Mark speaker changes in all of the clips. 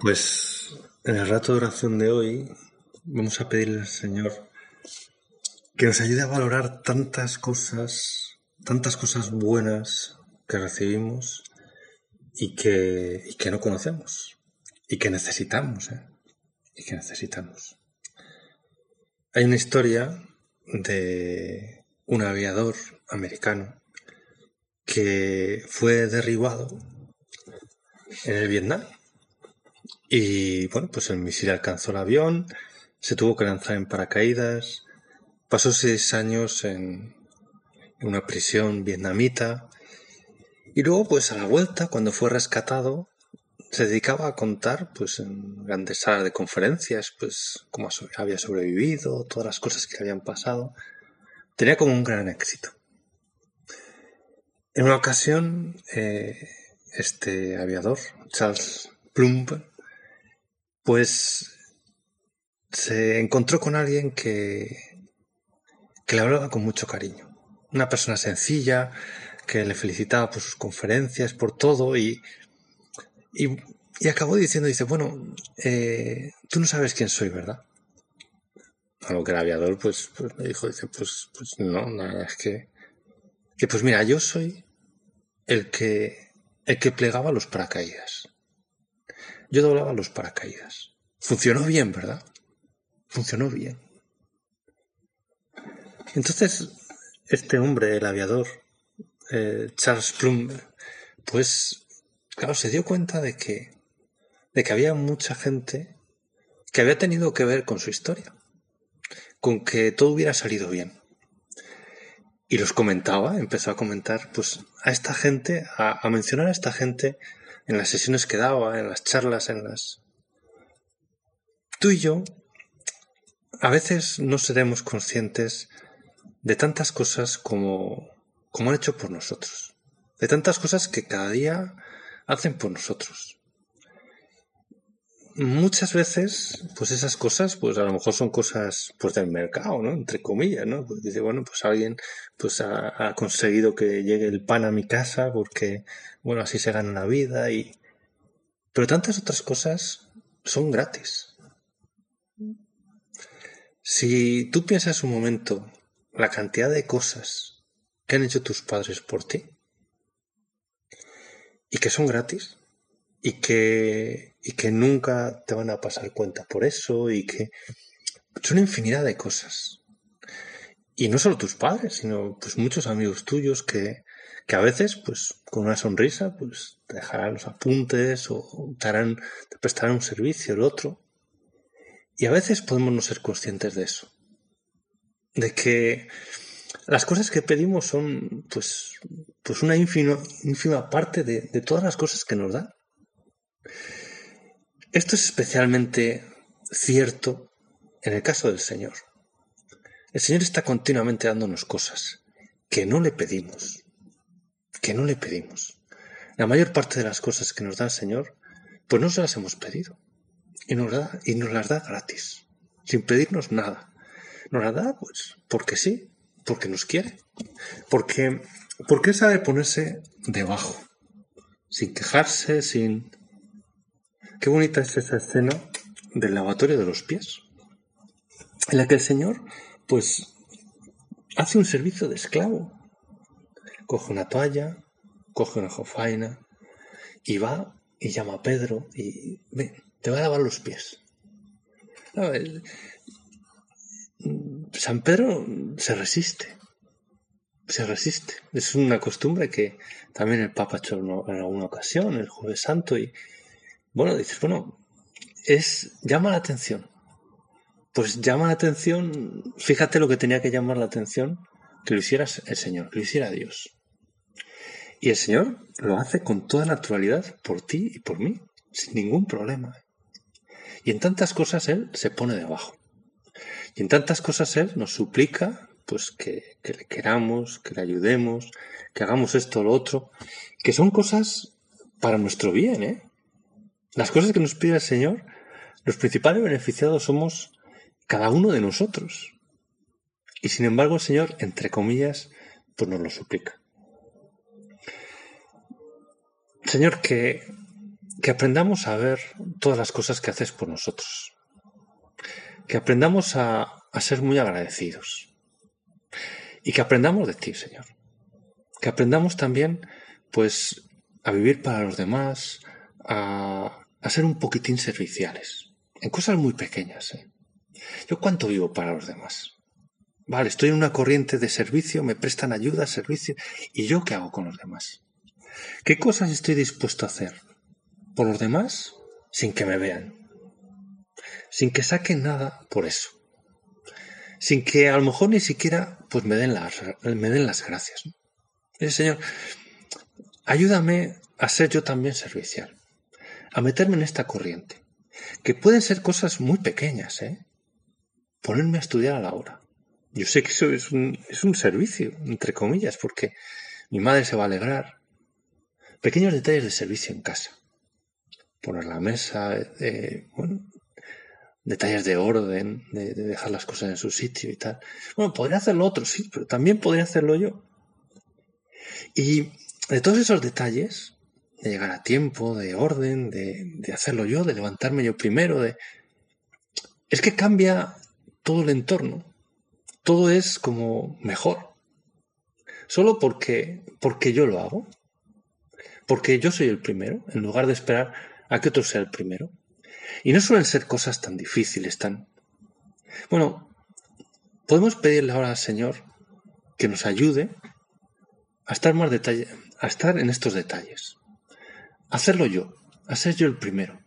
Speaker 1: Pues en el rato de oración de hoy vamos a pedirle al Señor que nos ayude a valorar tantas cosas, tantas cosas buenas que recibimos y que, y que no conocemos y que necesitamos, ¿eh? y que necesitamos. Hay una historia de un aviador americano que fue derribado en el Vietnam. Y bueno, pues el misil alcanzó el avión, se tuvo que lanzar en paracaídas, pasó seis años en, una prisión vietnamita y luego pues a la vuelta, cuando fue rescatado, se dedicaba a contar pues en grandes salas de conferencias pues cómo había sobrevivido, todas las cosas que le habían pasado. Tenía como un gran éxito. En una ocasión, eh, este aviador, Charles Plumb, pues se encontró con alguien que, que le hablaba con mucho cariño. Una persona sencilla, que le felicitaba por sus conferencias, por todo, y, y, acabó diciendo, dice, bueno, eh, tú no sabes quién soy, ¿verdad? A lo que el aviador, pues, pues me dijo, dice, pues, pues no, nada, es que, que pues mira, yo soy el que, el que plegaba los paracaídas. Yo doblaba los paracaídas. Funcionó bien, ¿verdad? Funcionó bien. Entonces, este hombre, el aviador, eh, Charles Plum, pues, claro, se dio cuenta de que, de que había mucha gente que había tenido que ver con su historia, con que todo hubiera salido bien y los comentaba, empezó a comentar pues a esta gente, a, mencionar a esta gente en las sesiones que daba, en las charlas, en las... Tú y yo a veces no seremos conscientes de tantas cosas como, como han hecho por nosotros, de tantas cosas que cada día hacen por nosotros muchas veces, pues esas cosas, pues a lo mejor son cosas pues del mercado, ¿no? Entre comillas, ¿no? Pues dice, bueno, pues alguien pues ha, conseguido que llegue el pan a mi casa porque, bueno, así se gana la vida y... Pero tantas otras cosas son gratis. Si tú piensas un momento la cantidad de cosas que han hecho tus padres por ti y que son gratis, y que, y que nunca te van a pasar cuenta por eso y que son infinidad de cosas. Y no solo tus padres, sino pues muchos amigos tuyos que, que a veces, pues, con una sonrisa, pues, te dejarán los apuntes o te, harán, te prestarán un servicio, el otro. Y a veces podemos no ser conscientes de eso. De que las cosas que pedimos son, pues, pues una ínfima, ínfima parte de, de todas las cosas que nos dan. Esto es especialmente cierto en el caso del Señor. El Señor está continuamente dándonos cosas que no le pedimos, que no le pedimos. La mayor parte de las cosas que nos da el Señor, pues no se las hemos pedido. Y nos, da, y nos las da gratis, sin pedirnos nada. Nos las da, pues, porque sí, porque nos quiere. Porque, porque sabe ponerse debajo, sin quejarse, sin, Qué bonita es esa escena del lavatorio de los pies, en la que el Señor, pues, hace un servicio de esclavo. Coge una toalla, coge una jofaina y va y llama a Pedro y te va a lavar los pies. San Pedro se resiste, se resiste. Es una costumbre que también el Papa ha en alguna ocasión, el Jueves Santo, y, bueno, dices, bueno, es llama la atención. Pues llama la atención, fíjate lo que tenía que llamar la atención, que lo hiciera el Señor, que lo hiciera Dios. Y el Señor lo hace con toda naturalidad por ti y por mí, sin ningún problema. Y en tantas cosas Él se pone debajo. Y en tantas cosas Él nos suplica pues que, que le queramos, que le ayudemos, que hagamos esto o lo otro, que son cosas para nuestro bien, ¿eh? Las cosas que nos pide el Señor, los principales beneficiados somos cada uno de nosotros. Y sin embargo el Señor, entre comillas, pues nos lo suplica. Señor, que, que aprendamos a ver todas las cosas que haces por nosotros. Que aprendamos a, a ser muy agradecidos. Y que aprendamos de ti, Señor. Que aprendamos también, pues, a vivir para los demás, a, ser un poquitín serviciales. En cosas muy pequeñas, ¿eh? ¿Yo cuánto vivo para los demás? Vale, estoy en una corriente de servicio, me prestan ayuda, servicio, ¿y yo qué hago con los demás? ¿Qué cosas estoy dispuesto a hacer por los demás sin que me vean? Sin que saquen nada por eso. Sin que a lo mejor ni siquiera pues me den las, me den las gracias. Señor, ayúdame a ser yo también servicial, a meterme en esta corriente, que pueden ser cosas muy pequeñas, ¿eh? Ponerme a estudiar a la hora. Yo sé que eso es un, es un servicio, entre comillas, porque mi madre se va a alegrar, Pequeños detalles de servicio en casa. Poner la mesa, eh, bueno, detalles de orden, de, dejar las cosas en su sitio y tal. Bueno, podría hacerlo otro, sí, pero también podría hacerlo yo. Y de todos esos detalles, de llegar a tiempo, de orden, de, de hacerlo yo, de levantarme yo primero, de... Es que cambia todo el entorno. Todo es como mejor. Solo porque, porque yo lo hago porque yo soy el primero, en lugar de esperar a que otro sea el primero. Y no suelen ser cosas tan difíciles, tan... Bueno, podemos pedirle ahora al Señor que nos ayude a estar más detalle, a estar en estos detalles. Hacerlo yo, a ser yo el primero.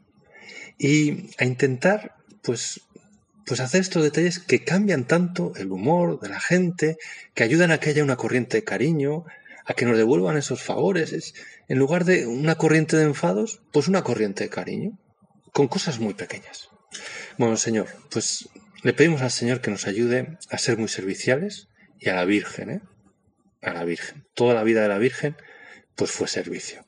Speaker 1: Y a intentar, pues, pues hacer estos detalles que cambian tanto el humor de la gente, que ayudan a que haya una corriente de cariño, a que nos devuelvan esos favores. Es, en lugar de una corriente de enfados, pues una corriente de cariño, con cosas muy pequeñas. Bueno, Señor, pues le pedimos al Señor que nos ayude a ser muy serviciales y a la Virgen, ¿eh? A la Virgen. Toda la vida de la Virgen, pues fue servicio.